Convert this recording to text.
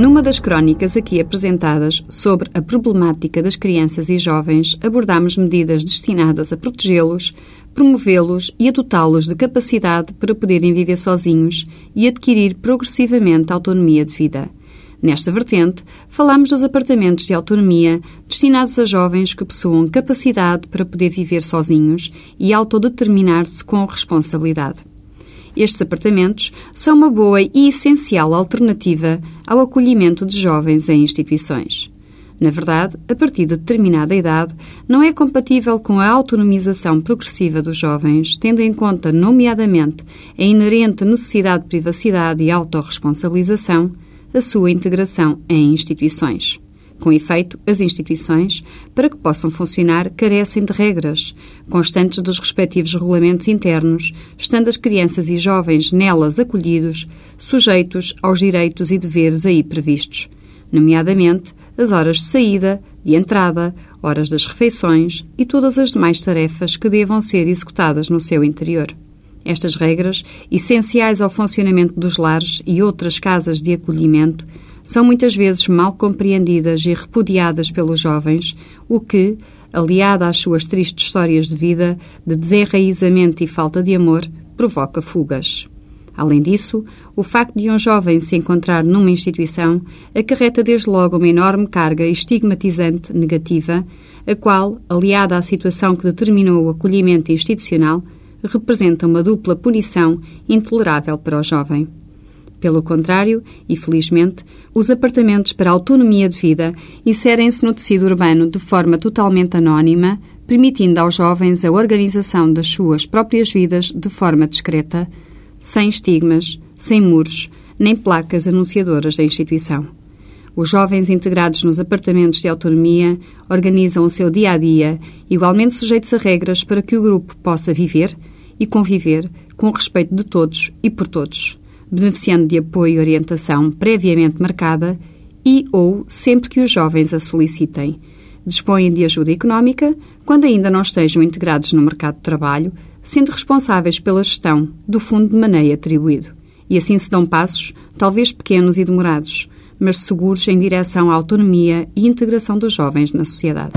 Numa das crónicas aqui apresentadas sobre a problemática das crianças e jovens, abordamos medidas destinadas a protegê-los, promovê-los e a dotá-los de capacidade para poderem viver sozinhos e adquirir progressivamente autonomia de vida. Nesta vertente, falamos dos apartamentos de autonomia destinados a jovens que possuam capacidade para poder viver sozinhos e autodeterminar-se com responsabilidade. Estes apartamentos são uma boa e essencial alternativa ao acolhimento de jovens em instituições. Na verdade, a partir de determinada idade, não é compatível com a autonomização progressiva dos jovens, tendo em conta, nomeadamente, a inerente necessidade de privacidade e autorresponsabilização, a sua integração em instituições. Com efeito, as instituições, para que possam funcionar, carecem de regras, constantes dos respectivos regulamentos internos, estando as crianças e jovens nelas acolhidos, sujeitos aos direitos e deveres aí previstos, nomeadamente as horas de saída, de entrada, horas das refeições e todas as demais tarefas que devam ser executadas no seu interior. Estas regras, essenciais ao funcionamento dos lares e outras casas de acolhimento, são muitas vezes mal compreendidas e repudiadas pelos jovens, o que, aliada às suas tristes histórias de vida, de desenraizamento e falta de amor, provoca fugas. Além disso, o facto de um jovem se encontrar numa instituição acarreta desde logo uma enorme carga estigmatizante negativa, a qual, aliada à situação que determinou o acolhimento institucional, representa uma dupla punição intolerável para o jovem. Pelo contrário, e felizmente, os apartamentos para autonomia de vida inserem-se no tecido urbano de forma totalmente anónima, permitindo aos jovens a organização das suas próprias vidas de forma discreta, sem estigmas, sem muros, nem placas anunciadoras da instituição. Os jovens integrados nos apartamentos de autonomia organizam o seu dia a dia, igualmente sujeitos a regras para que o grupo possa viver e conviver com respeito de todos e por todos, beneficiando de apoio e orientação previamente marcada e ou sempre que os jovens a solicitem. Dispõem de ajuda económica quando ainda não estejam integrados no mercado de trabalho, sendo responsáveis pela gestão do fundo de maneio atribuído. E assim se dão passos, talvez pequenos e demorados, mas seguros em direção à autonomia e integração dos jovens na sociedade.